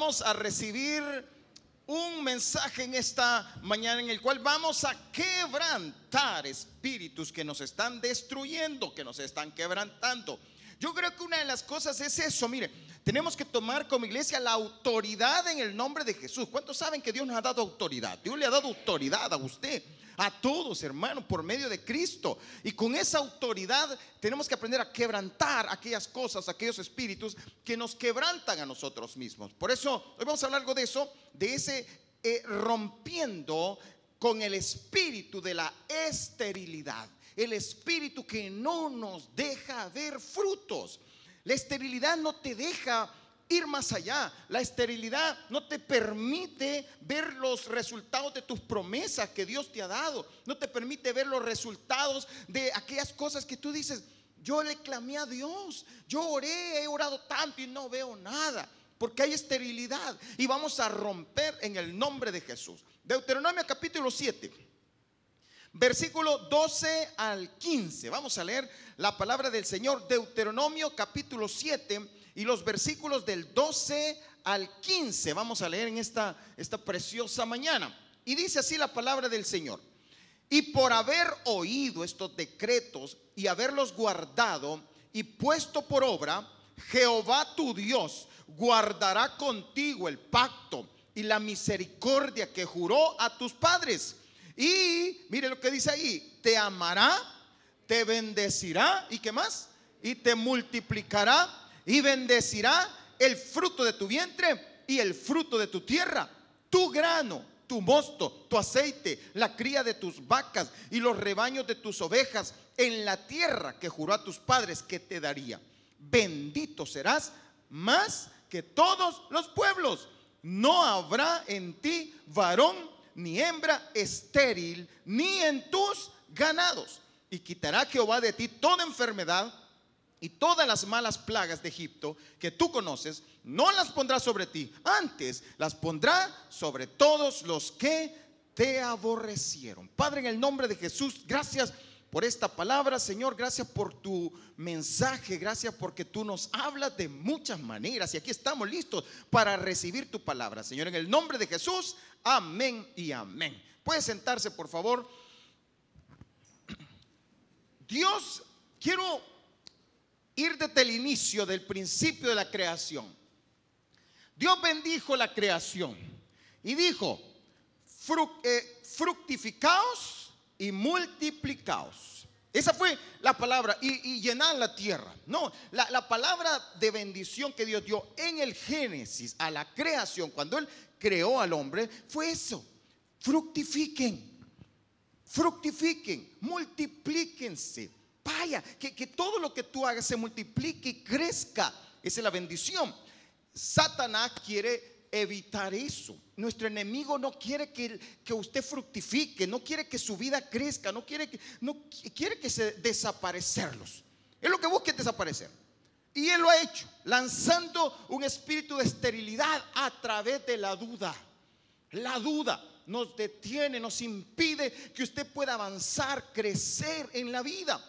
vamos a recibir un mensaje en esta mañana en el cual vamos a quebrantar espíritus que nos están destruyendo, que nos están quebrantando. Yo creo que una de las cosas es eso, mire, tenemos que tomar como iglesia la autoridad en el nombre de Jesús. ¿Cuántos saben que Dios nos ha dado autoridad? Dios le ha dado autoridad a usted, a todos, hermano, por medio de Cristo. Y con esa autoridad tenemos que aprender a quebrantar aquellas cosas, aquellos espíritus que nos quebrantan a nosotros mismos. Por eso, hoy vamos a hablar algo de eso, de ese eh, rompiendo con el espíritu de la esterilidad el espíritu que no nos deja ver frutos. La esterilidad no te deja ir más allá. La esterilidad no te permite ver los resultados de tus promesas que Dios te ha dado. No te permite ver los resultados de aquellas cosas que tú dices, yo le clamé a Dios, yo oré, he orado tanto y no veo nada. Porque hay esterilidad y vamos a romper en el nombre de Jesús. Deuteronomio capítulo 7 versículo 12 al 15. Vamos a leer la palabra del Señor, Deuteronomio capítulo 7 y los versículos del 12 al 15. Vamos a leer en esta, esta preciosa mañana. Y dice así la palabra del Señor. Y por haber oído estos decretos y haberlos guardado y puesto por obra, Jehová tu Dios guardará contigo el pacto y la misericordia que juró a tus padres y mire lo que dice ahí, te amará, te bendecirá y qué más? Y te multiplicará y bendecirá el fruto de tu vientre y el fruto de tu tierra, tu grano, tu mosto, tu aceite, la cría de tus vacas y los rebaños de tus ovejas en la tierra que juró a tus padres que te daría. Bendito serás más que todos los pueblos. No habrá en ti varón ni hembra estéril, ni en tus ganados. Y quitará Jehová de ti toda enfermedad y todas las malas plagas de Egipto que tú conoces, no las pondrá sobre ti, antes las pondrá sobre todos los que te aborrecieron. Padre, en el nombre de Jesús, gracias por esta palabra, Señor. Gracias por tu mensaje. Gracias porque tú nos hablas de muchas maneras. Y aquí estamos listos para recibir tu palabra, Señor. En el nombre de Jesús, amén y amén. Puede sentarse, por favor. Dios, quiero ir desde el inicio, del principio de la creación. Dios bendijo la creación y dijo, eh, fructificaos y multiplicaos. Esa fue la palabra, y, llenar la tierra. No, la, la, palabra de bendición que Dios dio en el Génesis a la creación, cuando Él creó al hombre, fue eso. Fructifiquen, fructifiquen, multiplíquense. Vaya, que, que todo lo que tú hagas se multiplique y crezca. Esa es la bendición. Satanás quiere evitar eso. Nuestro enemigo no quiere que, que, usted fructifique, no quiere que su vida crezca, no quiere que, no quiere que se desaparecerlos. Es lo que busca es desaparecer. Y él lo ha hecho, lanzando un espíritu de esterilidad a través de la duda. La duda nos detiene, nos impide que usted pueda avanzar, crecer en la vida.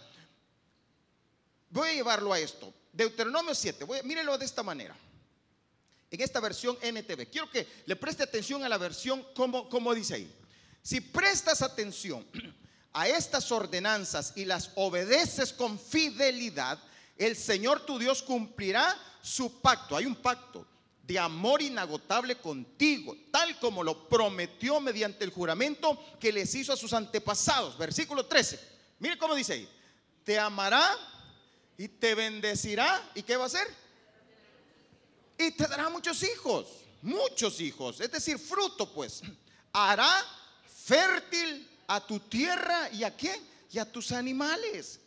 Voy a llevarlo a esto. Deuteronomio 7, voy, mírelo de esta manera en esta versión NTV. Quiero que le preste atención a la versión como, dice ahí. Si prestas atención a estas ordenanzas y las obedeces con fidelidad, el Señor tu Dios cumplirá su pacto. Hay un pacto de amor inagotable contigo, tal como lo prometió mediante el juramento que les hizo a sus antepasados. Versículo 13. Mire cómo dice ahí. Te amará y te bendecirá. ¿Y qué va a hacer? Y te dará muchos hijos, muchos hijos, es decir, fruto pues. Hará fértil a tu tierra y a quién? Y a tus animales.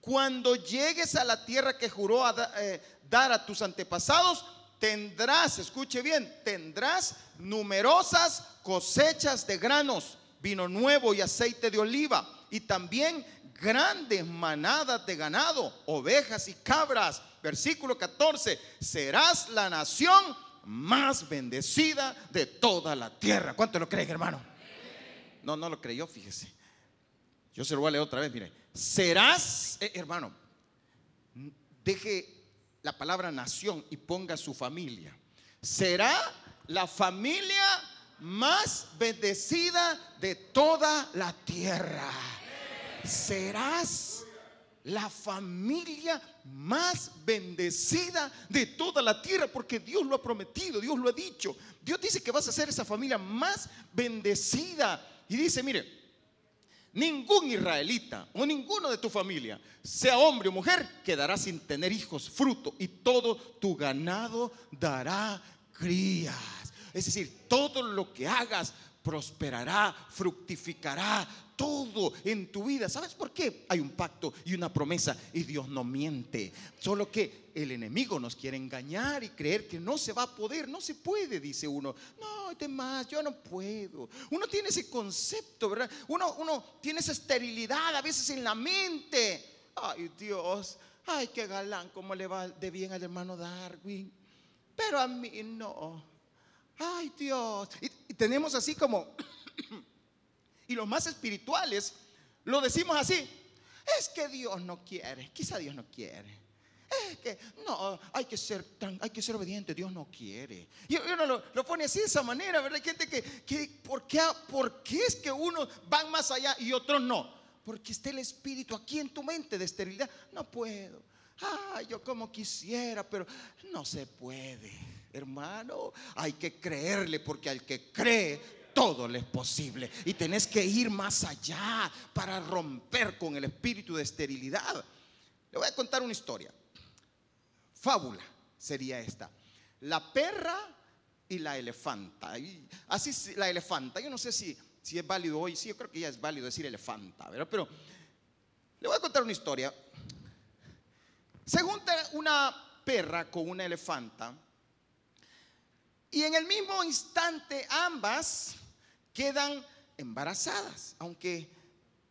Cuando llegues a la tierra que juró eh, dar a tus antepasados, tendrás, escuche bien, tendrás numerosas cosechas de granos, vino nuevo y aceite de oliva, y también grandes manadas de ganado, ovejas y cabras. Versículo 14, serás la nación más bendecida de toda la tierra. ¿Cuánto lo creen, hermano? No, no lo creyó, fíjese. Yo se lo voy a leer otra vez, mire. Serás, eh, hermano, deje la palabra nación y ponga su familia. Será la familia más bendecida de toda la tierra. Serás la familia más bendecida de toda la tierra, porque Dios lo ha prometido, Dios lo ha dicho. Dios dice que vas a ser esa familia más bendecida. Y dice, mire, ningún israelita o ninguno de tu familia, sea hombre o mujer, quedará sin tener hijos, fruto, y todo tu ganado dará crías. Es decir, todo lo que hagas prosperará, fructificará todo en tu vida. ¿Sabes por qué? Hay un pacto y una promesa y Dios no miente. Solo que el enemigo nos quiere engañar y creer que no se va a poder. No se puede, dice uno. No, demás, yo no puedo. Uno tiene ese concepto, ¿verdad? Uno, uno tiene esa esterilidad a veces en la mente. Ay, Dios. Ay, qué galán, cómo le va de bien al hermano Darwin. Pero a mí no. Ay, Dios. Y, tenemos así como, y los más espirituales lo decimos así. Es que Dios no quiere, quizá Dios no quiere. Es que no, hay que ser tan, hay que ser obediente, Dios no quiere. Y uno lo, pone así de esa manera, ¿verdad? Gente que, que ¿por, qué, ¿por qué es que unos van más allá y otros no? Porque está el espíritu aquí en tu mente de esterilidad. No puedo. Ah, yo como quisiera, pero no se puede. Hermano, hay que creerle porque al que cree todo le es posible. Y tenés que ir más allá para romper con el espíritu de esterilidad. Le voy a contar una historia. Fábula sería esta. La perra y la elefanta. así la elefanta. Yo no sé si, si es válido hoy. Sí, yo creo que ya es válido decir elefanta. Pero le voy a contar una historia. Se junta una perra con una elefanta y en el mismo instante ambas quedan embarazadas, aunque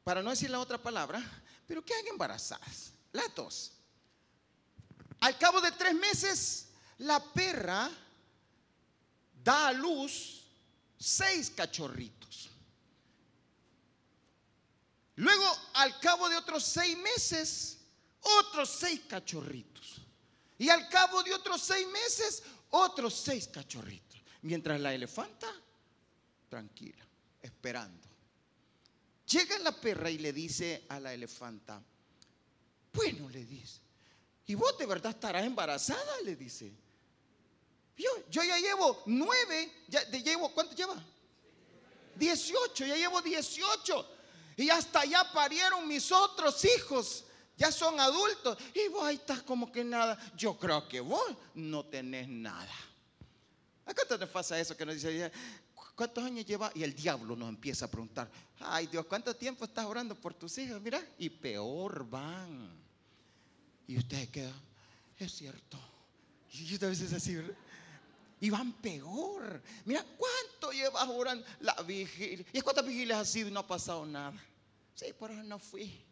para no decir la otra palabra, pero quedan embarazadas, las dos. Al cabo de tres meses, la perra da a luz seis cachorritos. Luego, al cabo de otros seis meses, otros seis cachorritos. Y al cabo de otros seis meses, otros seis cachorritos. Mientras la elefanta, tranquila, esperando. Llega la perra y le dice a la elefanta, bueno, le dice, ¿y vos de verdad estarás embarazada? Le dice. Yo, yo ya llevo nueve, ya llevo, ¿cuánto lleva? Dieciocho, ya llevo dieciocho. Y hasta ya parieron mis otros hijos ya son adultos y vos ahí estás como que nada. Yo creo que vos no tenés nada. ¿A cuánto te pasa eso que nos dice, ¿cuántos años lleva? Y el diablo nos empieza a preguntar, ay Dios, ¿cuánto tiempo estás orando por tus hijos? Mira, y peor van. Y usted queda, es cierto. Y a veces así, Y van peor. Mira, ¿cuánto llevas orando la vigilia? ¿Y cuántas vigilias has sido y no ha pasado nada? Sí, por eso no fui.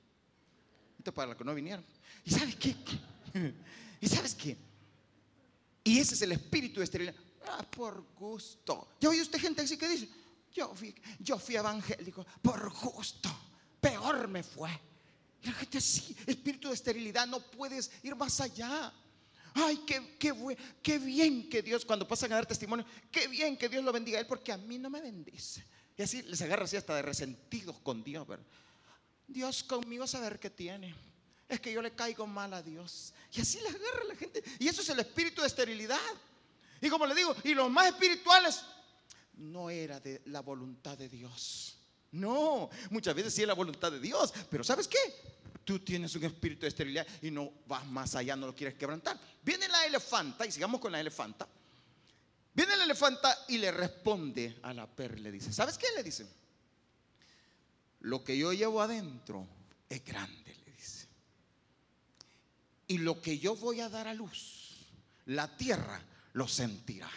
Para los que no vinieron. ¿Y sabes qué? ¿Y sabes qué? Y ese es el espíritu de esterilidad. Ah, por gusto. ¿Ya oye usted gente así que dice? Yo fui, yo fui evangélico por gusto. Peor me fue. Y la gente así, espíritu de esterilidad, no puedes ir más allá. Ay, qué, qué, qué bien que Dios, cuando pasan a dar testimonio, qué bien que Dios lo bendiga a él, porque a mí no me bendice. Y así les agarra así hasta de resentidos con Dios. Dios conmigo saber qué tiene. Es que yo le caigo mal a Dios. Y así le agarra la gente. Y eso es el espíritu de esterilidad. Y como le digo, y los más espirituales, no era de la voluntad de Dios. No, muchas veces sí es la voluntad de Dios. Pero ¿sabes qué? Tú tienes un espíritu de esterilidad y no vas más allá, no lo quieres quebrantar. Viene la elefanta, y sigamos con la elefanta. Viene la elefanta y le responde a la perra, le dice, ¿sabes qué? Le dice, lo que yo llevo adentro es grande. Y lo que yo voy a dar a luz, la tierra lo sentirá.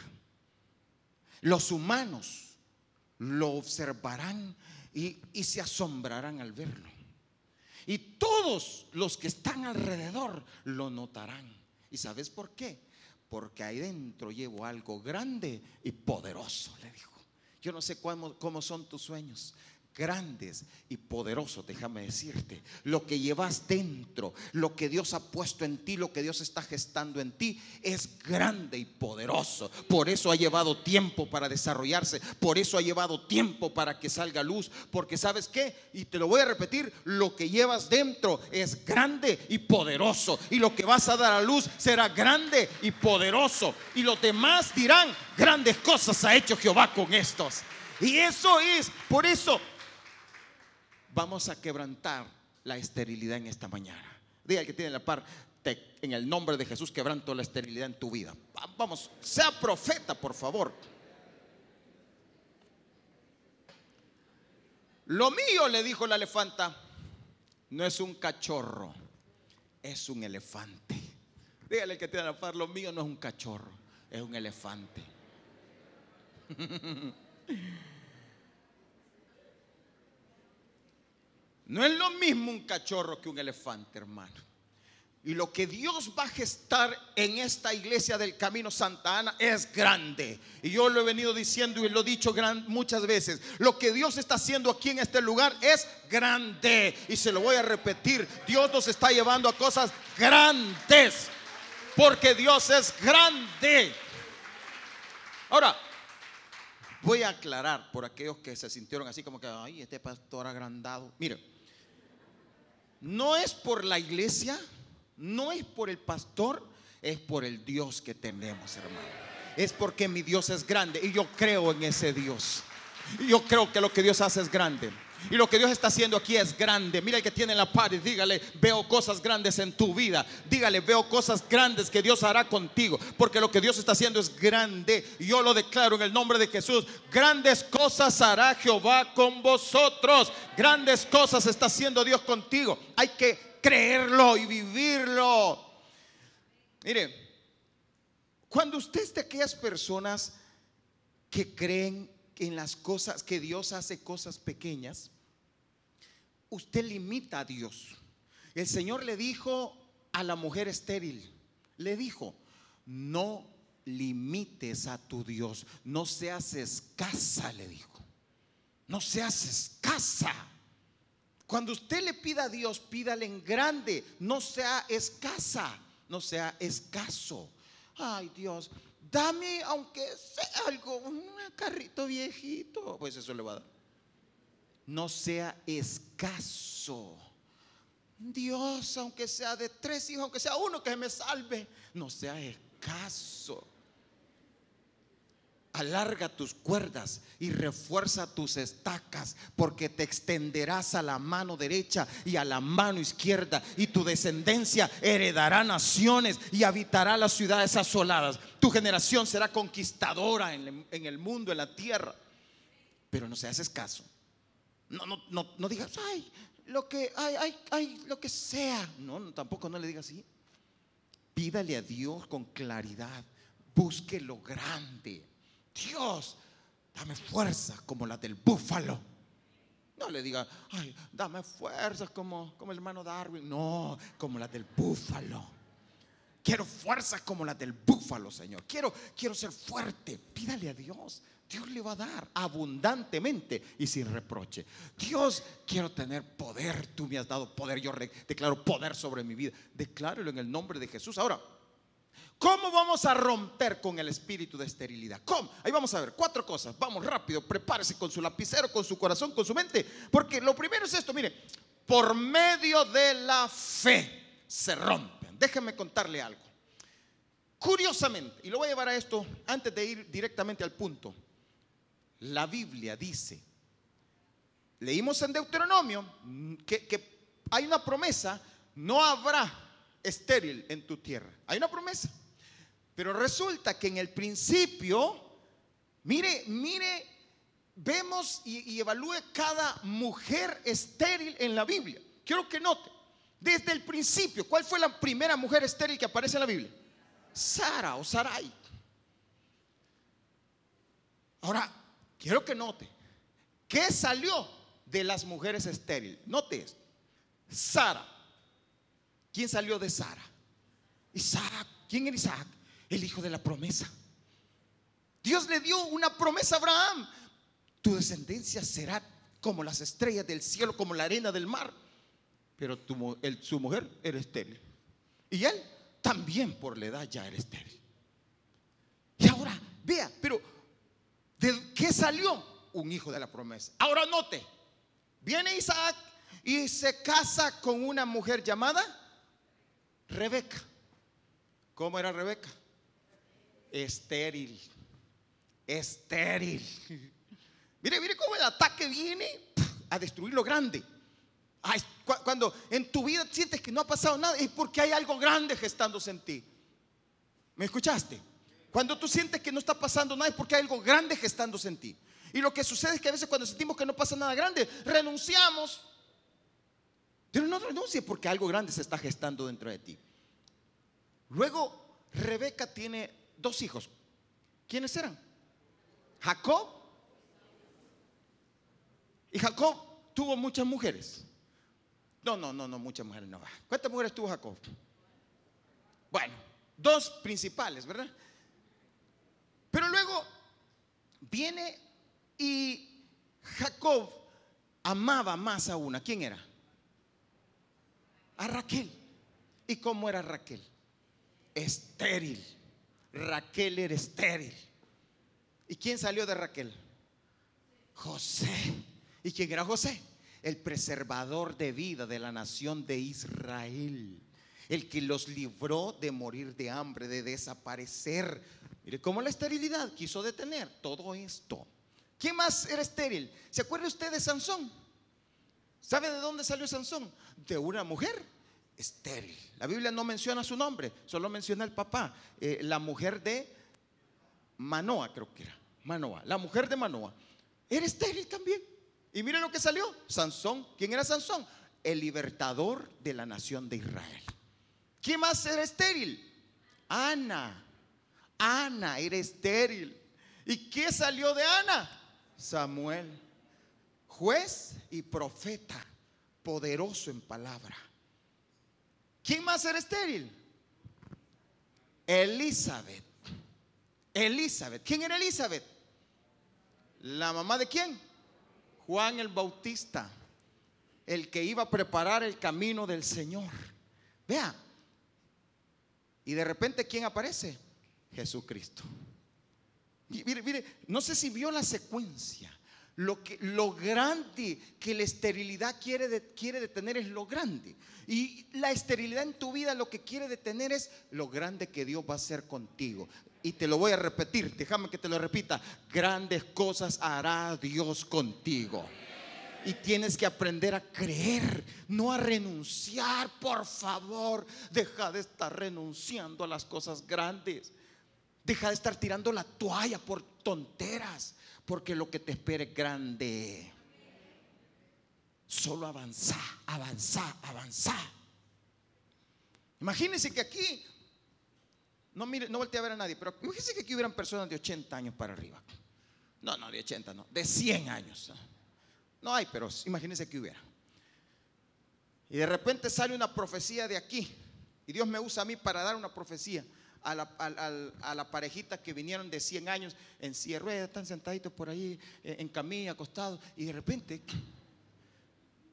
Los humanos lo observarán y, se asombrarán al verlo. Y todos los que están alrededor lo notarán. ¿Y sabes por qué? Porque ahí dentro llevo algo grande y poderoso, le dijo. Yo no sé cómo son tus sueños, grandes y poderosos, déjame decirte. Lo que llevas dentro, lo que Dios ha puesto en ti, lo que Dios está gestando en ti, es grande y poderoso. Por eso ha llevado tiempo para desarrollarse, por eso ha llevado tiempo para que salga luz, porque sabes qué, y te lo voy a repetir, lo que llevas dentro es grande y poderoso, y lo que vas a dar a luz será grande y poderoso, y los demás dirán, grandes cosas ha hecho Jehová con estos. Y eso es, por eso vamos a quebrantar la esterilidad en esta mañana. Diga que tiene la par, en el nombre de Jesús quebranto la esterilidad en tu vida. Vamos, sea profeta, por favor. Lo mío, le dijo la elefanta, no es un cachorro, es un elefante. Dígale que tiene la par, lo mío no es un cachorro, es un elefante. No es lo mismo un cachorro que un elefante, hermano. Y lo que Dios va a gestar en esta iglesia del Camino Santa Ana es grande. Y yo lo he venido diciendo y lo he dicho muchas veces. Lo que Dios está haciendo aquí en este lugar es grande. Y se lo voy a repetir. Dios nos está llevando a cosas grandes. Porque Dios es grande. Ahora, voy a aclarar por aquellos que se sintieron así como que, ay, este pastor agrandado. Mire no es por la iglesia, no es por el pastor, es por el Dios que tenemos, hermano. Es porque mi Dios es grande y yo creo en ese Dios. Yo creo que lo que Dios hace es grande. Y lo que Dios está haciendo aquí es grande. Mira el que tiene la par y dígale, veo cosas grandes en tu vida. Dígale, veo cosas grandes que Dios hará contigo. Porque lo que Dios está haciendo es grande. Yo lo declaro en el nombre de Jesús. Grandes cosas hará Jehová con vosotros. Grandes cosas está haciendo Dios contigo. Hay que creerlo y vivirlo. Mire, cuando usted es de aquellas personas que creen en las cosas, que Dios hace cosas pequeñas, usted limita a Dios. El Señor le dijo a la mujer estéril, le dijo, no limites a tu Dios, no seas escasa, le dijo, no seas escasa. Cuando usted le pida a Dios, pídale en grande, no sea escasa, no sea escaso. Ay Dios, dame aunque sea algo, un carrito viejito, pues eso le va a dar. No sea escaso. Dios, aunque sea de tres hijos, aunque sea uno que me salve, no sea escaso alarga tus cuerdas y refuerza tus estacas, porque te extenderás a la mano derecha y a la mano izquierda, y tu descendencia heredará naciones y habitará las ciudades asoladas. Tu generación será conquistadora en, el mundo, en la tierra. Pero no seas escaso. No, no, no, no digas, ay, lo que, ay, ay, ay, lo que sea. No, no, tampoco no le digas así. Pídale a Dios con claridad. Busque lo grande Dios, dame fuerza como la del búfalo. No le diga, ay, dame fuerza como, como el hermano Darwin. No, como la del búfalo. Quiero fuerza como la del búfalo, Señor. Quiero, quiero ser fuerte. Pídale a Dios. Dios le va a dar abundantemente y sin reproche. Dios, quiero tener poder. Tú me has dado poder. Yo declaro poder sobre mi vida. Decláralo en el nombre de Jesús. Ahora, ¿Cómo vamos a romper con el espíritu de esterilidad? ¿Cómo? Ahí vamos a ver cuatro cosas. Vamos rápido, prepárese con su lapicero, con su corazón, con su mente. Porque lo primero es esto, mire, por medio de la fe se rompen. Déjenme contarle algo. Curiosamente, y lo voy a llevar a esto antes de ir directamente al punto. La Biblia dice, leímos en Deuteronomio que, que hay una promesa, no habrá estéril en tu tierra. Hay una promesa. Pero resulta que en el principio, mire, mire, vemos y, evalúe cada mujer estéril en la Biblia. Quiero que note, desde el principio, ¿cuál fue la primera mujer estéril que aparece en la Biblia? Sara o Sarai. Ahora, quiero que note, ¿qué salió de las mujeres estériles? Note esto. Sara. ¿Quién salió de Sara? Isaac. ¿Quién era Isaac? El hijo de la promesa. Dios le dio una promesa a Abraham. Tu descendencia será como las estrellas del cielo, como la arena del mar. Pero su mujer era estéril. Y él también por la edad ya era estéril. Y ahora, vea, pero ¿de qué salió? Un hijo de la promesa. Ahora note, viene Isaac y se casa con una mujer llamada Rebeca. ¿Cómo era Rebeca? Estéril. Estéril. Mire, mire cómo el ataque viene a destruir lo grande. cuando en tu vida sientes que no ha pasado nada, es porque hay algo grande gestándose en ti. ¿Me escuchaste? Cuando tú sientes que no está pasando nada, es porque hay algo grande gestándose en ti. Y lo que sucede es que a veces cuando sentimos que no pasa nada grande, renunciamos. Pero no renuncies porque algo grande se está gestando dentro de ti. Luego, Rebeca tiene dos hijos. ¿Quiénes eran? Jacob. Y Jacob tuvo muchas mujeres. No, no, no, no, muchas mujeres no. ¿Cuántas mujeres tuvo Jacob? Bueno, dos principales, ¿verdad? Pero luego viene y Jacob amaba más a una. ¿Quién era? A Raquel. ¿Y cómo era Raquel? Estéril. Raquel era estéril. ¿Y quién salió de Raquel? José. ¿Y quién era José? El preservador de vida de la nación de Israel. El que los libró de morir de hambre, de desaparecer. Mire cómo la esterilidad quiso detener todo esto. ¿Quién más era estéril? ¿Se acuerda usted de Sansón? ¿Sabe de dónde salió Sansón? De una mujer estéril. La Biblia no menciona su nombre, solo menciona el papá, eh, la mujer de Manoa, creo que era. Manoa, la mujer de Manoa. Era estéril también. Y mire lo que salió. Sansón. ¿Quién era Sansón? El libertador de la nación de Israel. ¿Quién más era estéril? Ana. Ana era estéril. ¿Y qué salió de Ana? Samuel. Juez y profeta. Poderoso en palabra. ¿Quién más era estéril? Elizabeth. Elizabeth. ¿Quién era Elizabeth? ¿La mamá de quién? Juan el Bautista. El que iba a preparar el camino del Señor. Vea. Y de repente, ¿quién aparece? Jesucristo. Mire, mire, no sé si vio la secuencia. Lo, que, lo grande que la esterilidad quiere, quiere detener es lo grande. Y la esterilidad en tu vida lo que quiere detener es lo grande que Dios va a hacer contigo. Y te lo voy a repetir, déjame que te lo repita. Grandes cosas hará Dios contigo. Y tienes que aprender a creer, no a renunciar, por favor. Deja de estar renunciando a las cosas grandes. Deja de estar tirando la toalla por tonteras porque lo que te espera es grande. Solo avanza, avanza, avanza. Imagínense que aquí, no mire, no volteé a ver a nadie, pero imagínense que aquí hubieran personas de 80 años para arriba. No, no, de 80 no, de 100 años. No hay, pero imagínense que hubiera. Y de repente sale una profecía de aquí. Y Dios me usa a mí para dar una profecía a la, parejita que vinieron de 100 años en silla rueda, están sentaditos por ahí eh, en camilla, acostados, y de repente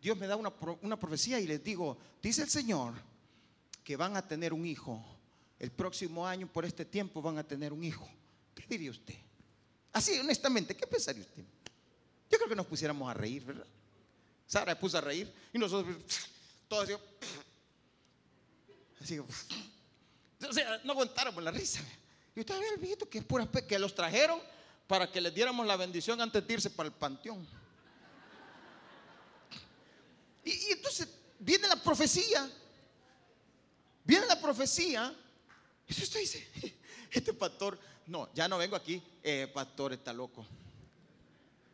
Dios me da una, profecía y les digo, dice el Señor que van a tener un hijo. El próximo año, por este tiempo, van a tener un hijo. ¿Qué diría usted? Así, honestamente, ¿qué pensaría usted? Yo creo que nos pusiéramos a reír, ¿verdad? Sara puso a reír y nosotros todos así, así o sea, no aguantáramos la risa. Y usted había visto que es pura que los trajeron para que les diéramos la bendición antes de irse para el panteón. Y, entonces viene la profecía. Viene la profecía. Y usted dice, este pastor, no, ya no vengo aquí, eh, pastor está loco.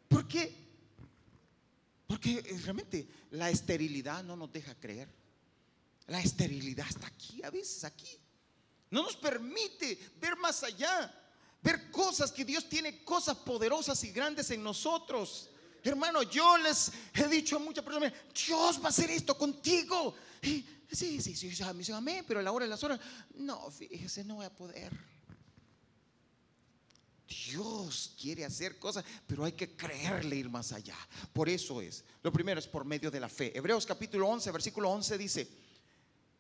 ¿Por qué? Porque realmente la esterilidad no nos deja creer. La esterilidad está aquí, a veces aquí. No nos permite ver más allá, ver cosas que Dios tiene, cosas poderosas y grandes en nosotros. Hermano, yo les he dicho a muchas personas, Dios va a hacer esto contigo. Y, sí, sí, sí, me amén, pero a la hora de las horas, no, fíjese, no voy a poder. Dios quiere hacer cosas, pero hay que creerle ir más allá. Por eso es. Lo primero es por medio de la fe. Hebreos capítulo 11, versículo 11 dice,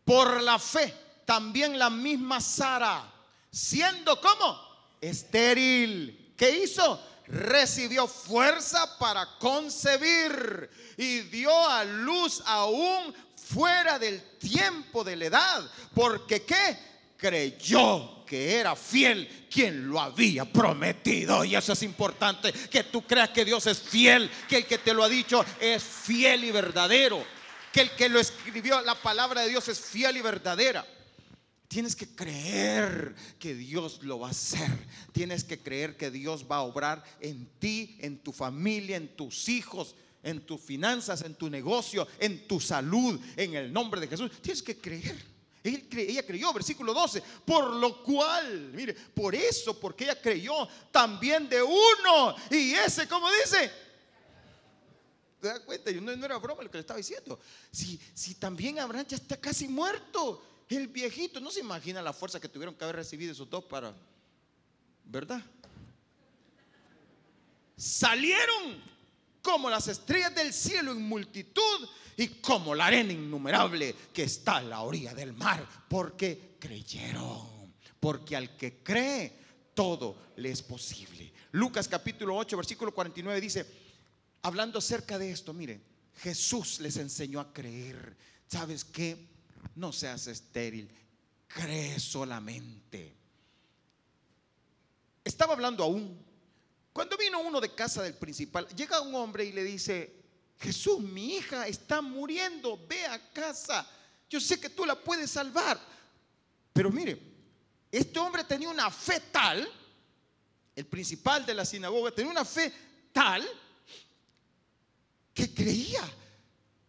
por la fe también la misma Sara, siendo como estéril, ¿qué hizo? Recibió fuerza para concebir y dio a luz aún fuera del tiempo de la edad. Porque ¿qué? Creyó que era fiel quien lo había prometido. Y eso es importante, que tú creas que Dios es fiel, que el que te lo ha dicho es fiel y verdadero, que el que lo escribió, la palabra de Dios es fiel y verdadera. Tienes que creer que Dios lo va a hacer. Tienes que creer que Dios va a obrar en ti, en tu familia, en tus hijos, en tus finanzas, en tu negocio, en tu salud, en el nombre de Jesús. Tienes que creer. Ella creyó, versículo 12, por lo cual, mire, por eso, porque ella creyó también de uno. Y ese, como dice, ¿te das cuenta? No, no era broma lo que le estaba diciendo. Si, si también Abraham ya está casi muerto, el viejito, no se imagina la fuerza que tuvieron que haber recibido esos dos para, ¿verdad? Salieron como las estrellas del cielo en multitud y como la arena innumerable que está a la orilla del mar, porque creyeron, porque al que cree todo le es posible. Lucas capítulo 8, versículo 49 dice, hablando acerca de esto, mire, Jesús les enseñó a creer. ¿Sabes qué? No seas estéril, cree solamente. Estaba hablando aún. Cuando vino uno de casa del principal, llega un hombre y le dice, Jesús, mi hija está muriendo, ve a casa. Yo sé que tú la puedes salvar. Pero mire, este hombre tenía una fe tal, el principal de la sinagoga tenía una fe tal, que creía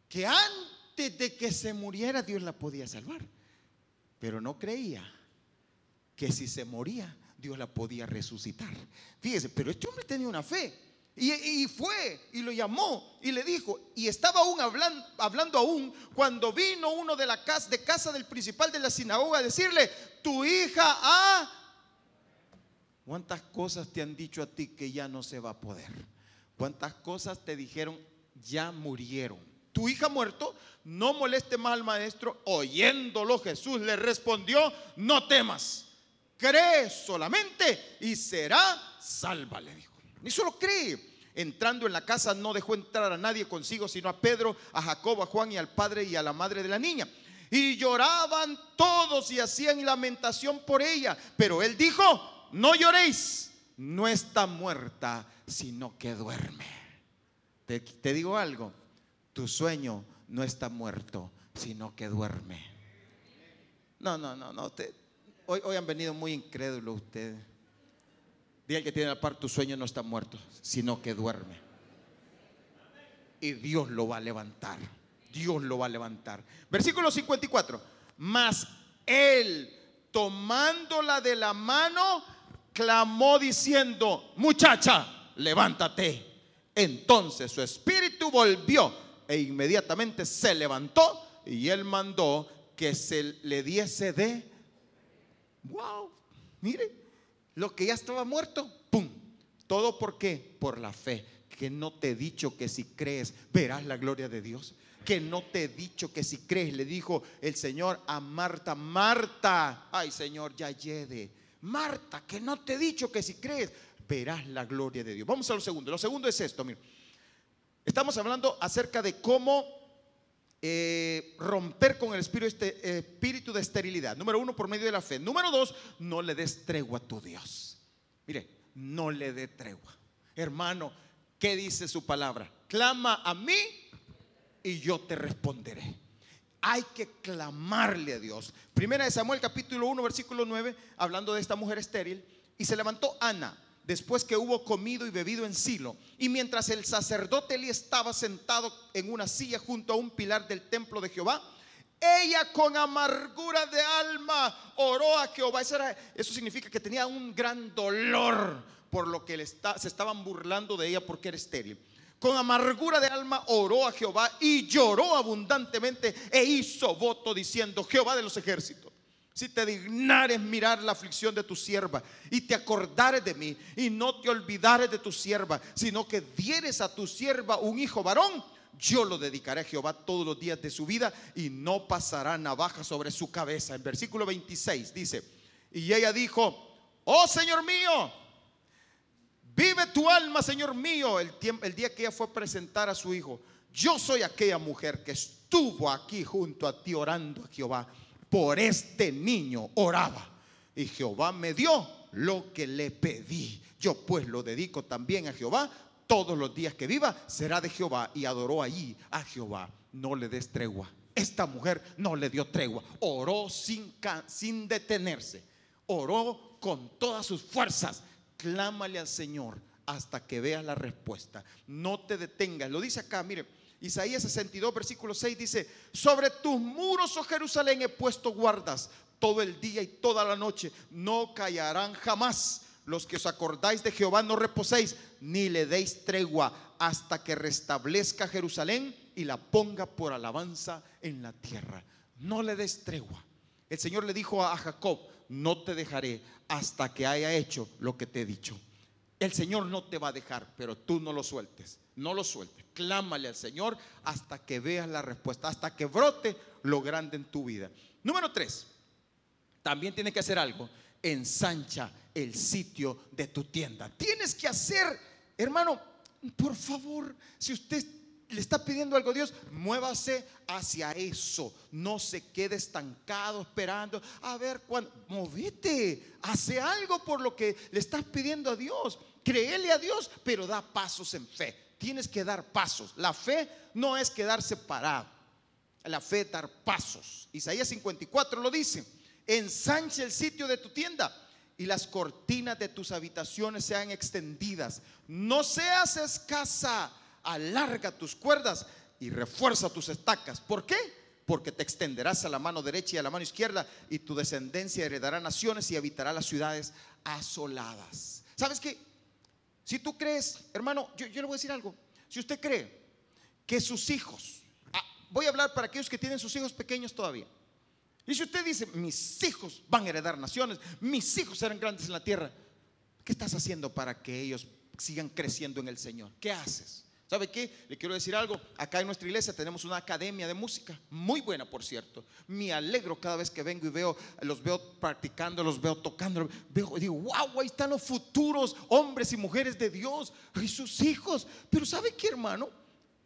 que antes de que se muriera Dios la podía salvar. Pero no creía que si se moría Dios la podía resucitar. Fíjese, pero este hombre tenía una fe. Y, fue y lo llamó y le dijo, y estaba aún hablando, hablando aún cuando vino uno de la casa, de casa del principal de la sinagoga a decirle, tu hija ha... ¿Cuántas cosas te han dicho a ti que ya no se va a poder? ¿Cuántas cosas te dijeron ya murieron? Tu hija muerto, no moleste más al maestro. Oyéndolo Jesús le respondió, no temas, cree solamente y será salva, le dijo. Ni solo cree. Entrando en la casa no dejó entrar a nadie consigo, sino a Pedro, a Jacobo, a Juan y al padre y a la madre de la niña. Y lloraban todos y hacían lamentación por ella. Pero él dijo, no lloréis, no está muerta, sino que duerme. Te, digo algo, tu sueño no está muerto, sino que duerme. No, no, no, no. hoy, hoy han venido muy incrédulos ustedes. Dile que tiene la par, tu sueño no está muerto, sino que duerme. Y Dios lo va a levantar. Dios lo va a levantar. Versículo 54. Mas él, tomándola de la mano, clamó diciendo, muchacha, levántate. Entonces su espíritu volvió e inmediatamente se levantó y él mandó que se le diese de... Wow, mire, lo que ya estaba muerto, ¡pum! ¿Todo por qué? Por la fe. Que no te he dicho que si crees verás la gloria de Dios. Que no te he dicho que si crees, le dijo el Señor a Marta, Marta, ay Señor, ya llegue. Marta, que no te he dicho que si crees, verás la gloria de Dios. Vamos a lo segundo. Lo segundo es esto, mira. Estamos hablando acerca de cómo eh, romper con el espíritu, este, espíritu de esterilidad. Número uno, por medio de la fe. Número dos, no le des tregua a tu Dios. Mire, no le dé tregua. Hermano, ¿qué dice su palabra? Clama a mí y yo te responderé. Hay que clamarle a Dios. Primera de Samuel capítulo 1 versículo 9, hablando de esta mujer estéril. Y se levantó Ana, después que hubo comido y bebido en Silo. Y mientras el sacerdote Eli estaba sentado en una silla junto a un pilar del templo de Jehová, ella con amargura de alma oró a Jehová. Eso, eso significa que tenía un gran dolor por lo que se estaban burlando de ella porque era estéril. Con amargura de alma oró a Jehová y lloró abundantemente e hizo voto diciendo, Jehová de los ejércitos, si te dignares mirar la aflicción de tu sierva y te acordares de mí y no te olvidares de tu sierva, sino que dieres a tu sierva un hijo varón, yo lo dedicaré a Jehová todos los días de su vida y no pasará navaja sobre su cabeza. En versículo 26 dice, y ella dijo, oh Señor mío, vive tu alma, Señor mío, el, el día que ella fue a presentar a su hijo. Yo soy aquella mujer que estuvo aquí junto a ti orando a Jehová por este niño oraba. Y Jehová me dio lo que le pedí. Yo pues lo dedico también a Jehová. Todos los días que viva será de Jehová. Y adoró allí a Jehová. No le des tregua. Esta mujer no le dio tregua. Oró sin, sin detenerse. Oró con todas sus fuerzas. Clámale al Señor hasta que veas la respuesta. No te detengas. Lo dice acá, mire Isaías 62, versículo 6 dice, sobre tus muros, oh Jerusalén, he puesto guardas todo el día y toda la noche. No callarán jamás. Los que os acordáis de Jehová no reposéis, ni le deis tregua hasta que restablezca Jerusalén y la ponga por alabanza en la tierra. No le des tregua. El Señor le dijo a Jacob, no te dejaré hasta que haya hecho lo que te he dicho. El Señor no te va a dejar, pero tú no lo sueltes, no lo sueltes. Clámale al Señor hasta que veas la respuesta, hasta que brote lo grande en tu vida. Número tres, también tienes que hacer algo. Ensancha el sitio de tu tienda. Tienes que hacer, hermano, por favor, si usted le está pidiendo algo a Dios, muévase hacia eso. No se quede estancado esperando. A ver, cuando, movete, hace algo por lo que le estás pidiendo a Dios. Créele a Dios, pero da pasos en fe. Tienes que dar pasos. La fe no es quedarse parado. La fe es dar pasos. Isaías 54 lo dice. Ensanche el sitio de tu tienda y las cortinas de tus habitaciones sean extendidas. No seas escasa alarga tus cuerdas y refuerza tus estacas. ¿Por qué? Porque te extenderás a la mano derecha y a la mano izquierda y tu descendencia heredará naciones y habitará las ciudades asoladas. ¿Sabes qué? Si tú crees, hermano, yo, le voy a decir algo. Si usted cree que sus hijos, ah, voy a hablar para aquellos que tienen sus hijos pequeños todavía. Y si usted dice, mis hijos van a heredar naciones, mis hijos serán grandes en la tierra, ¿qué estás haciendo para que ellos sigan creciendo en el Señor? ¿Qué haces? ¿Sabe qué? Le quiero decir algo. Acá en nuestra iglesia tenemos una academia de música, muy buena por cierto. Me alegro cada vez que vengo y veo, los veo practicando, los veo tocando. Veo, digo, wow, ahí están los futuros hombres y mujeres de Dios y sus hijos. Pero ¿sabe qué, hermano?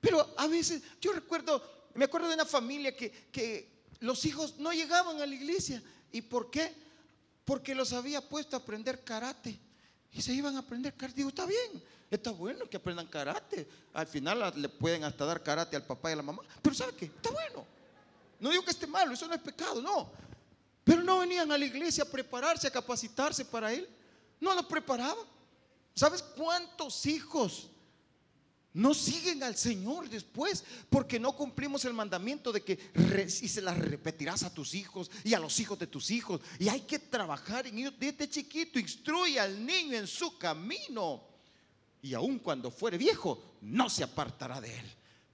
Pero a veces, yo recuerdo, me acuerdo de una familia que, que los hijos no llegaban a la iglesia. ¿Y por qué? Porque los había puesto a aprender karate. Y se iban a aprender karate. Digo, está bien Está bueno que aprendan karate. Al final le pueden hasta dar karate al papá y a la mamá. Pero ¿sabe qué? Está bueno. No digo que esté malo, eso no es pecado, no. Pero no venían a la iglesia a prepararse, a capacitarse para él. No los preparaban. ¿Sabes cuántos hijos no siguen al Señor después porque no cumplimos el mandamiento de que y se las repetirás a tus hijos y a los hijos de tus hijos? Y hay que trabajar en ellos desde chiquito. Instruye al niño en su camino y aun cuando fuere viejo, no se apartará de él.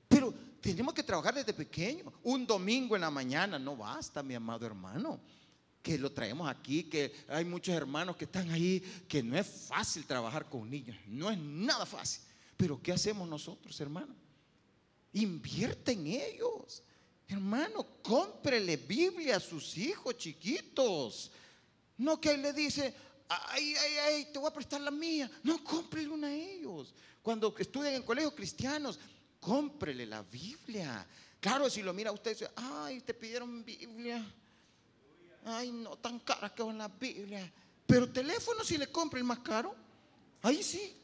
Pero tenemos que trabajar desde pequeño. Un domingo en la mañana no basta, mi amado hermano. Que lo traemos aquí, que hay muchos hermanos que están ahí, que no es fácil trabajar con niños, no es nada fácil. Pero ¿qué hacemos nosotros, hermano? Invierte en ellos. Hermano, cómprele Biblia a sus hijos chiquitos. No que él le dice, ay, ay, ay, te voy a prestar la mía. No, cómprele una a ellos. Cuando estudian en colegios cristianos, cómprele la Biblia. Claro, si lo mira usted, dice, ay, te pidieron Biblia. Ay, no, tan cara que van la Biblia. Pero teléfono si le compra el más caro, ahí sí.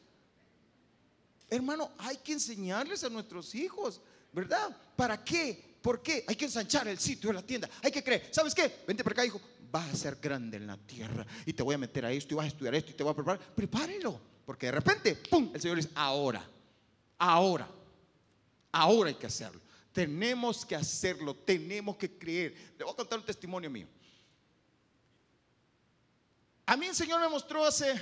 Hermano, hay que enseñarles a nuestros hijos, ¿verdad? ¿Para qué? ¿Por qué? Hay que ensanchar el sitio de la tienda. Hay que creer. ¿Sabes qué? Vente para acá, hijo vas a ser grande en la tierra y te voy a meter a esto y vas a estudiar esto y te voy a preparar. Prepárelo, porque de repente, ¡pum! El Señor dice, ahora, ahora, ahora hay que hacerlo. Tenemos que hacerlo, tenemos que creer. Le voy a contar un testimonio mío. A mí el Señor me mostró hace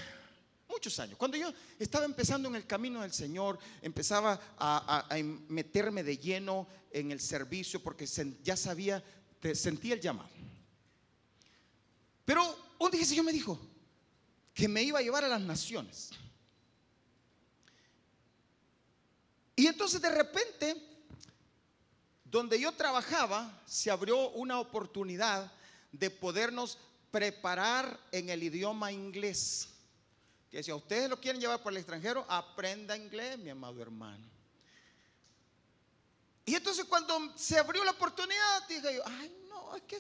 muchos años, cuando yo estaba empezando en el camino del Señor, empezaba a, meterme de lleno en el servicio porque ya sabía, sentía el llamado. Pero un día el Señor me dijo que me iba a llevar a las naciones. Y entonces de repente, donde yo trabajaba, se abrió una oportunidad de podernos preparar en el idioma inglés. Que si a ustedes lo quieren llevar por el extranjero, aprenda inglés, mi amado hermano. Y entonces cuando se abrió la oportunidad, dije yo, ay no, es que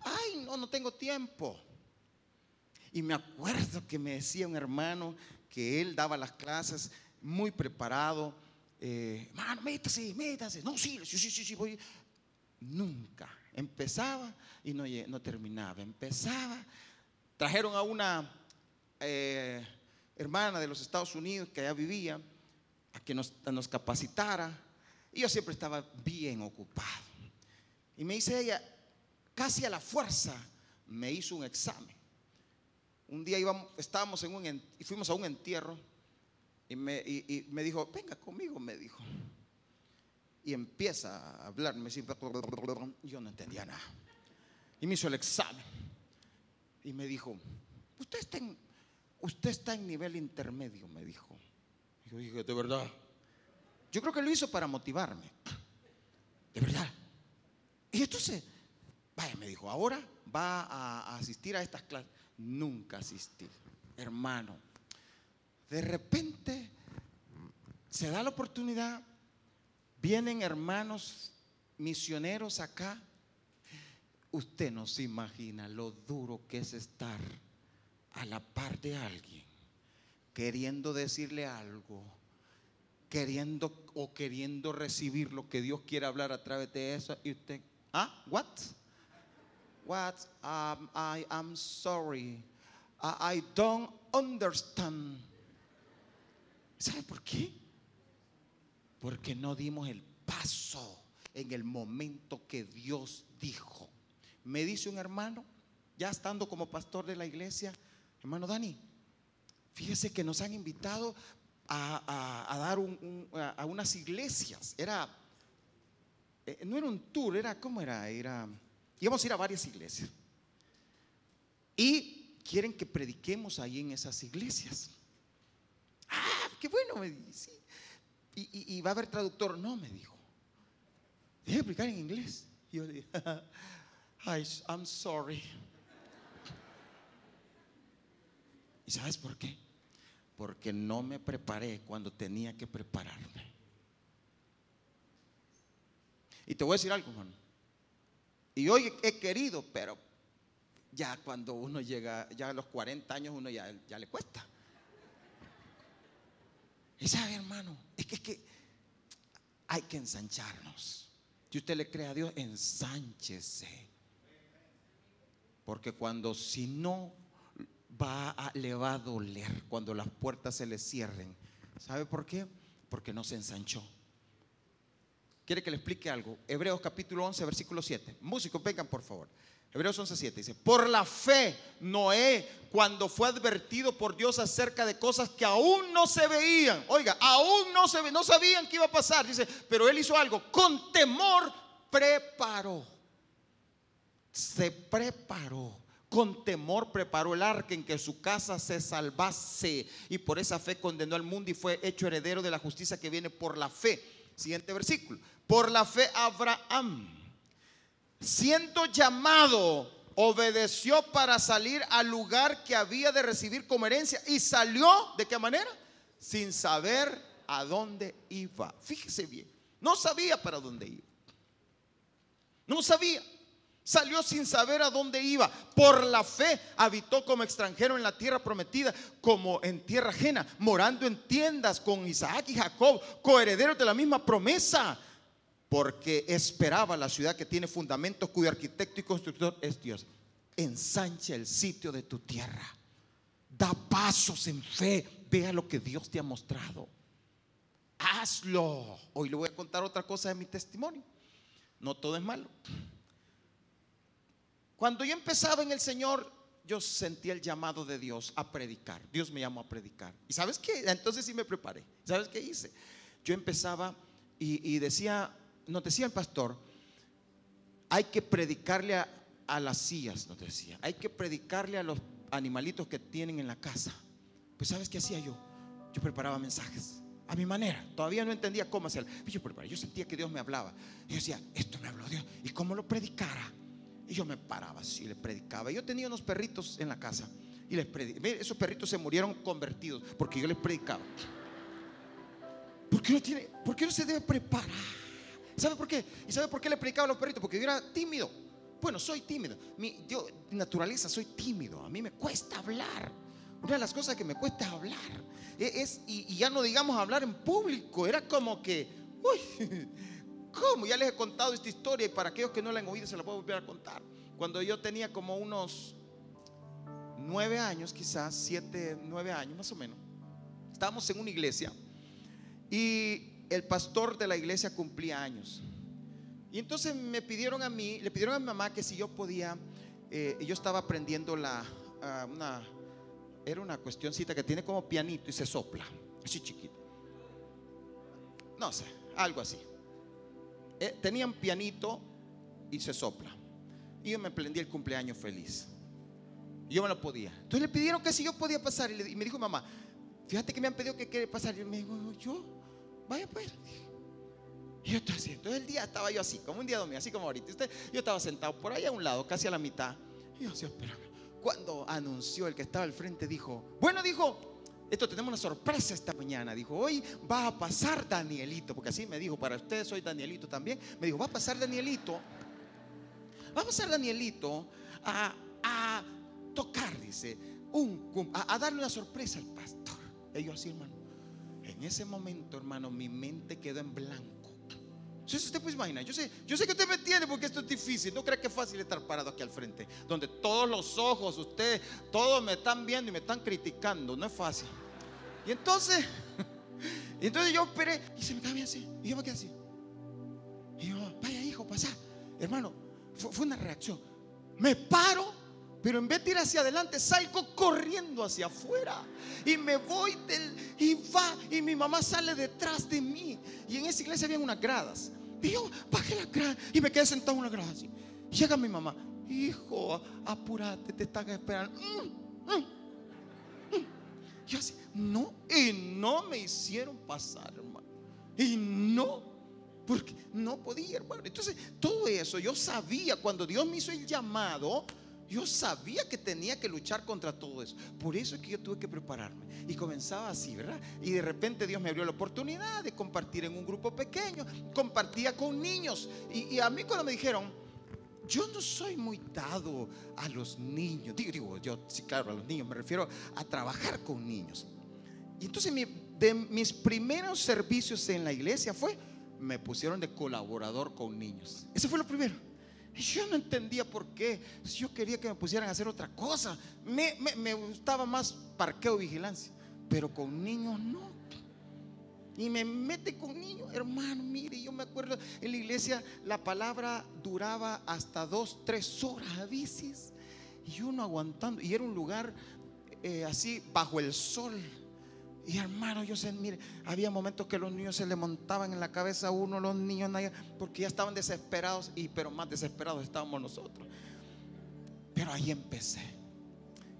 ay no, no tengo tiempo. Y me acuerdo que me decía un hermano que él daba las clases muy preparado. Eh, hermano, métase, métase. No, sí, sí, sí, sí, voy. Nunca. Empezaba y no, no terminaba. Empezaba. Trajeron a una eh, hermana de los Estados Unidos que allá vivía a que nos, nos capacitara. Y yo siempre estaba bien ocupado. Y me dice ella, casi a la fuerza, me hizo un examen. Un día íbamos, estábamos en un, y fuimos a un entierro y me, y me dijo, venga conmigo, me dijo y empieza a hablarme. Yo no entendía nada. Y me hizo el examen. Y me dijo, usted está en, usted está en nivel intermedio, me dijo. Yo dije, de verdad. Yo creo que lo hizo para motivarme. De verdad. Y entonces, vaya, me dijo, ahora va a asistir a estas clases. Nunca asistí, hermano. De repente se da la oportunidad Vienen hermanos misioneros acá. Usted no se imagina lo duro que es estar a la par de alguien, queriendo decirle algo, queriendo o queriendo recibir lo que Dios quiere hablar a través de eso. Y usted, ah, what? What? Um, I am sorry. I don't understand. ¿Sabe por qué? Porque no dimos el paso en el momento que Dios dijo. Me dice un hermano, ya estando como pastor de la iglesia, hermano Dani, fíjese que nos han invitado a, dar a unas iglesias. Era, eh, no era un tour, era, ¿cómo era? Era, íbamos a ir a varias iglesias. Y quieren que prediquemos ahí en esas iglesias. Ah, qué bueno, me dice y, va a haber traductor. No, me dijo. Deje explicar en inglés. Y yo le dije, I'm sorry. ¿Y sabes por qué? Porque no me preparé cuando tenía que prepararme. Y te voy a decir algo, hermano. Y hoy he querido, pero ya cuando uno llega, ya a los 40 años, uno ya, ya le cuesta. Y sabe, hermano, es que, es que hay que ensancharnos. Si usted le cree a Dios, ensánchese. Porque cuando si no le va a doler cuando las puertas se le cierren. ¿Sabe por qué? Porque no se ensanchó. ¿Quiere que le explique algo? Hebreos capítulo 11, versículo 7. Músicos, vengan por favor. Hebreos 11:7 dice, por la fe Noé, cuando fue advertido por Dios acerca de cosas que aún no se veían, oiga, aún no se no sabían qué iba a pasar, dice, pero él hizo algo, con temor preparó. Se preparó. Con temor preparó el arca en que su casa se salvase y por esa fe condenó al mundo y fue hecho heredero de la justicia que viene por la fe. Siguiente versículo. Por la fe Abraham siendo llamado, obedeció para salir al lugar que había de recibir como herencia. Y salió, ¿de qué manera? Sin saber a dónde iba. Fíjese bien, no sabía para dónde iba. No sabía. Salió sin saber a dónde iba. Por la fe habitó como extranjero en la tierra prometida, como en tierra ajena, morando en tiendas con Isaac y Jacob, coherederos de la misma promesa porque esperaba la ciudad que tiene fundamentos, cuyo arquitecto y constructor es Dios. Ensancha el sitio de tu tierra. Da pasos en fe. Vea lo que Dios te ha mostrado. Hazlo. Hoy le voy a contar otra cosa de mi testimonio. No todo es malo. Cuando yo empezaba en el Señor, yo sentí el llamado de Dios a predicar. Dios me llamó a predicar. ¿Y sabes qué? Entonces sí me preparé. ¿Sabes qué hice? Yo empezaba y, decía, nos decía el pastor, hay que predicarle a, las sillas, nos decía. Hay que predicarle a los animalitos que tienen en la casa. Pues ¿sabes qué hacía yo? Yo preparaba mensajes a mi manera. Todavía no entendía cómo hacerlo. Yo, yo sentía que Dios me hablaba. Yo decía, esto me habló Dios. ¿Y cómo lo predicara? Y yo me paraba así, le predicaba. Yo tenía unos perritos en la casa. Y les predicaba. Esos perritos se murieron convertidos porque yo les predicaba. ¿Por qué no, tiene, ¿Por qué no se debe preparar? ¿Sabe por qué? ¿Y sabe por qué le predicaba a los perritos? Porque yo era tímido. Bueno, soy tímido. Mi, yo, naturaleza, soy tímido. A mí me cuesta hablar. Una de las cosas que me cuesta hablar e, es, y, ya no digamos hablar en público, era como que, uy, ¿cómo? Ya les he contado esta historia y para aquellos que no la han oído se la puedo volver a contar. Cuando yo tenía como unos nueve años, quizás siete, nueve años más o menos, estábamos en una iglesia y el pastor de la iglesia cumplía años. Y entonces me pidieron a mí, le pidieron a mi mamá que si yo podía, eh, yo estaba aprendiendo la, ah, una, era una cuestioncita que tiene como pianito y se sopla, así chiquito. No sé, algo así. Eh, tenían pianito y se sopla. Y yo me prendí el cumpleaños feliz. yo me lo podía. Entonces le pidieron que si yo podía pasar. Y, me dijo mamá, fíjate que me han pedido que quiere pasar. Y me dijo, yo, vaya pues. Y yo estaba así. Entonces el día estaba yo así, como un día domingo, así como ahorita. Yo estaba sentado por ahí a un lado, casi a la mitad. Y yo decía, espérame. Cuando anunció el que estaba al frente, dijo, bueno, dijo, esto tenemos una sorpresa esta mañana. Dijo, hoy va a pasar Danielito, porque así me dijo, para ustedes soy Danielito también. Me dijo, va a pasar Danielito, va a pasar Danielito a, a tocar, dice, a, a darle una sorpresa al pastor. Ellos así, hermano. En ese momento, hermano, mi mente quedó en blanco. Entonces usted puede imaginar, yo sé, yo sé que usted me entiende porque esto es difícil. No cree que es fácil estar parado aquí al frente, donde todos los ojos, ustedes, todos me están viendo y me están criticando. No es fácil. Y entonces, entonces yo esperé y se me bien así. Y yo me quedé así. Y yo, vaya hijo, pasa. Hermano, fue, una reacción. Me paro, pero en vez de ir hacia adelante, salgo corriendo hacia afuera. Y me voy del. Y va. Y mi mamá sale detrás de mí. Y en esa iglesia había unas gradas. Y yo bajé la grada y me quedé sentado en una grada así. Llega mi mamá, hijo, apúrate, te están esperando. Mm, mm, mm. Yo así, no, y no me hicieron pasar, hermano. Y no, porque no podía, hermano. Entonces, todo eso yo sabía cuando Dios me hizo el llamado. Yo sabía que tenía que luchar contra todo eso. Por eso es que yo tuve que prepararme. Y comenzaba así, ¿verdad? Y de repente Dios me abrió la oportunidad de compartir en un grupo pequeño. Compartía con niños. Y, a mí cuando me dijeron, yo no soy muy dado a los niños. Digo, yo sí, claro, a los niños. Me refiero a trabajar con niños. Y entonces de mis primeros servicios en la iglesia fue, me pusieron de colaborador con niños. Eso fue lo primero. Yo no entendía por qué. Yo quería que me pusieran a hacer otra cosa. Me, gustaba más parqueo vigilancia. Pero con niños no. Y me mete con niños, hermano. Mire, yo me acuerdo en la iglesia la palabra duraba hasta dos, tres horas a veces. Y uno aguantando. Y era un lugar eh, así bajo el sol. Y hermano, yo sé, mire, había momentos que los niños se le montaban en la cabeza a uno, los niños, porque ya estaban desesperados, y pero más desesperados estábamos nosotros. Pero ahí empecé.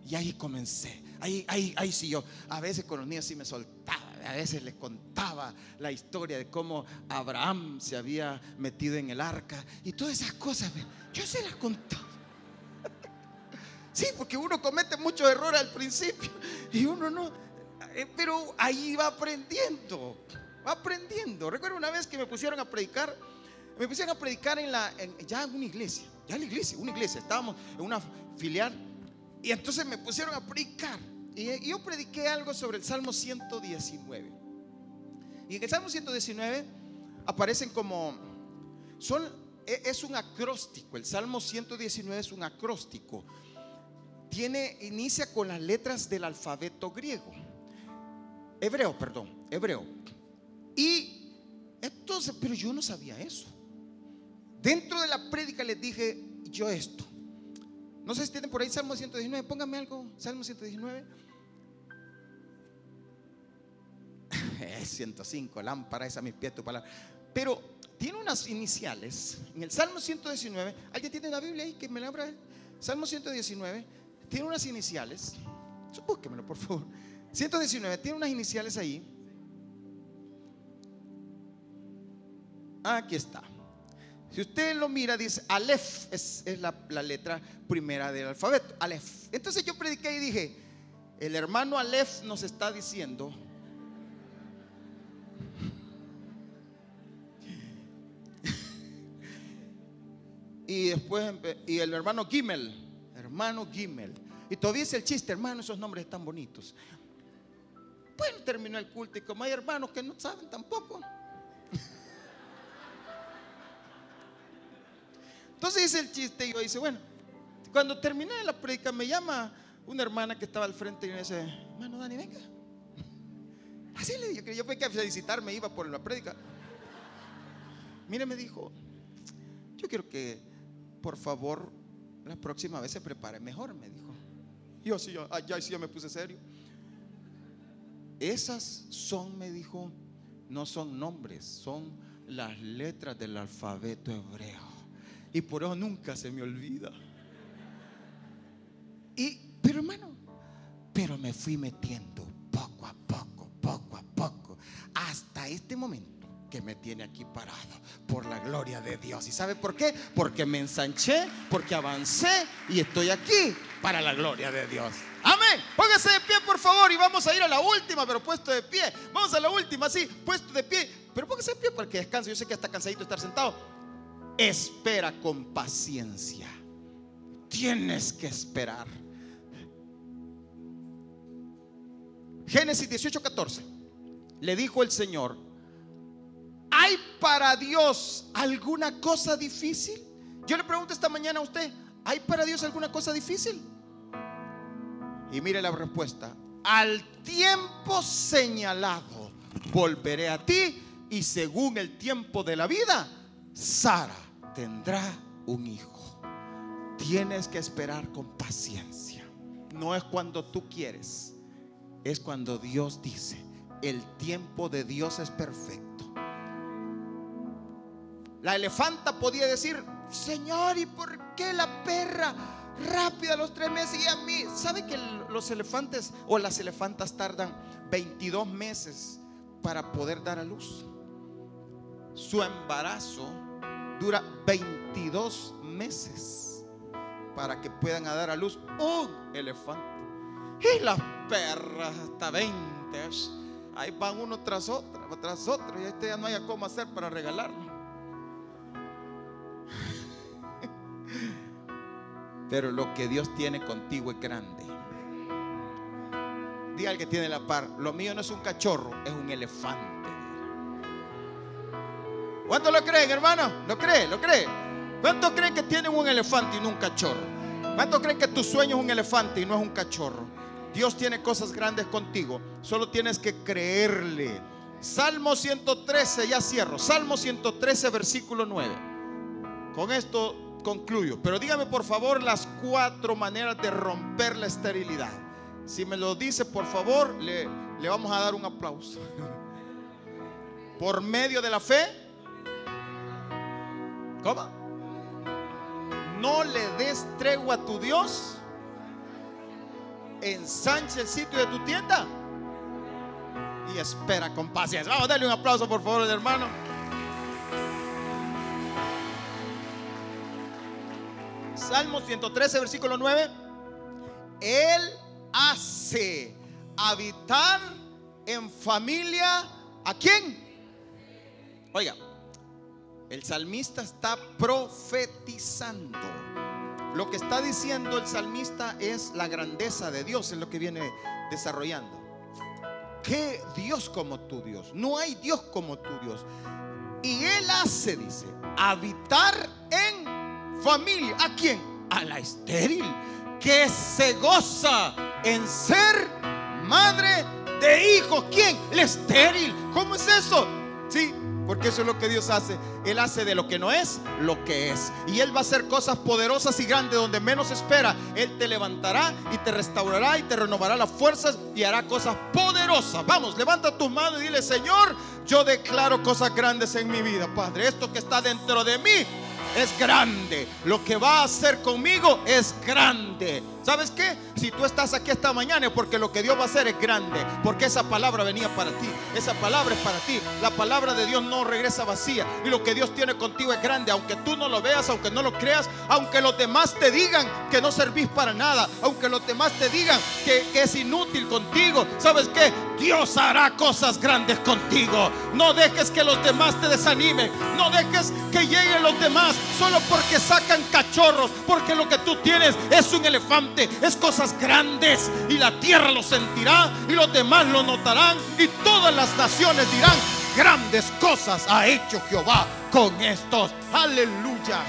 Y ahí comencé. Ahí, ahí, ahí sí yo, a veces con los niños sí me soltaba, a veces les contaba la historia de cómo Abraham se había metido en el arca y todas esas cosas. Yo se las contaba. Sí, porque uno comete muchos errores al principio y uno no, pero ahí va aprendiendo, va aprendiendo. Recuerdo una vez que me pusieron a predicar, me pusieron a predicar en la, ya en una iglesia, ya en la iglesia, una iglesia, estábamos en una filial y entonces me pusieron a predicar. Y yo prediqué algo sobre el Salmo 119. Y en el Salmo 119 aparecen como, son, e, es un acróstico, el Salmo 119 es un acróstico. Tiene, inicia con las letras del alfabeto griego hebreo, perdón, hebreo. Y entonces, pero yo no sabía eso. Dentro de la prédica les dije yo esto. No sé si tienen por ahí Salmo 119, póngame algo, Salmo 119. Es 105, lámpara esa mis pies, tu palabra. Pero tiene unas iniciales. En el Salmo 119, ¿alguien tiene la Biblia ahí que me la abra? Salmo 119 tiene unas iniciales. Búsquemelo, por favor. 119 tiene unas iniciales ahí. Aquí está. Si usted lo mira, dice Aleph, es, la, la, letra primera del alfabeto. Aleph. Entonces yo prediqué y dije: El hermano Aleph nos está diciendo Y después, y el hermano Gimel, hermano Gimel. Y todavía es el chiste, hermano, esos nombres están bonitos. Bueno, terminó el culto y como hay hermanos que no saben tampoco. Entonces dice el chiste y yo dice, bueno, cuando terminé la predica me llama una hermana que estaba al frente y me dice, hermano Dani, venga. Así le dije, yo fui a felicitarme, iba por la predica. Mire, me dijo, yo quiero que por favor, la próxima vez se prepare mejor, me dijo. Yo sí, ya, ya, sí, ya me puse serio. Esas son, me dijo, no son nombres, son las letras del alfabeto hebreo. Y por eso nunca se me olvida. Y, pero hermano, pero me fui metiendo poco a poco, poco a poco, hasta este momento que me tiene aquí parado por la gloria de Dios. ¿Y sabe por qué? Porque me ensanché, porque avancé y estoy aquí para la gloria de Dios. Póngase de pie, por favor, y vamos a ir a la última, pero puesto de pie. Vamos a la última, sí, puesto de pie. Pero póngase de pie para que descanse. Yo sé que está cansadito de estar sentado. Espera con paciencia. Tienes que esperar. Génesis 18, 14. Le dijo el Señor, ¿Hay para Dios alguna cosa difícil? Yo le pregunto esta mañana a usted, ¿hay para Dios alguna cosa difícil? Y mire la respuesta, al tiempo señalado volveré a ti y según el tiempo de la vida, Sara tendrá un hijo. Tienes que esperar con paciencia. No es cuando tú quieres, es cuando Dios dice, el tiempo de Dios es perfecto. La elefanta podía decir, Señor, ¿y por qué la perra rápida a los tres meses y a mí? ¿Sabe que los elefantes o las elefantas tardan 22 meses para poder dar a luz? Su embarazo dura 22 meses para que puedan dar a luz un elefante. Y las perras hasta 20. Ahí van uno tras otro, tras otro. Y este ya no haya cómo hacer para regalarlo. Pero lo que Dios tiene contigo es grande. Diga al que tiene la par, lo mío no es un cachorro, es un elefante. ¿Cuánto lo creen, hermano? ¿Lo cree? ¿Lo cree? ¿Cuántos creen que tienen un elefante y no un cachorro? ¿Cuántos creen que tu sueño es un elefante y no es un cachorro? Dios tiene cosas grandes contigo. Solo tienes que creerle. Salmo 113, ya cierro. Salmo 113, versículo 9. Con esto concluyo. Pero dígame por favor las cuatro maneras de romper la esterilidad. Si me lo dice, por favor, le, le vamos a dar un aplauso. Por medio de la fe. ¿Cómo? No le des tregua a tu Dios. Ensanche el sitio de tu tienda. Y espera con paciencia. Vamos a darle un aplauso, por favor, al hermano. Salmo 113, versículo 9. Él hace habitar en familia a quién? Oiga, el salmista está profetizando. Lo que está diciendo el salmista es la grandeza de Dios, es lo que viene desarrollando. ¿Qué Dios como tu Dios? No hay Dios como tu Dios. Y Él hace, dice, habitar en familia. ¿A quién? A la estéril, que se goza en ser madre de hijos. ¿Quién? La estéril. ¿Cómo es eso? Sí, porque eso es lo que Dios hace. Él hace de lo que no es lo que es. Y Él va a hacer cosas poderosas y grandes donde menos espera. Él te levantará y te restaurará y te renovará las fuerzas y hará cosas poderosas. Vamos, levanta tu mano y dile, Señor, Yo declaro cosas grandes en mi vida, Padre. Esto que está dentro de mí es grande. Lo que va a hacer conmigo es grande. ¿Sabes qué? Si tú estás aquí esta mañana es porque lo que Dios va a hacer es grande. Porque esa palabra venía para ti. Esa palabra es para ti. La palabra de Dios no regresa vacía. Y lo que Dios tiene contigo es grande. Aunque tú no lo veas, aunque no lo creas, aunque los demás te digan que no servís para nada, aunque los demás te digan que, es inútil contigo. ¿Sabes qué? Dios hará cosas grandes contigo. No dejes que los demás te desanimen. No dejes que lleguen los demás solo porque sacan cachorros. Porque lo que tú tienes es un elefante es cosas grandes y la tierra lo sentirá y los demás lo notarán y todas las naciones dirán, grandes cosas ha hecho Jehová con estos. Aleluya.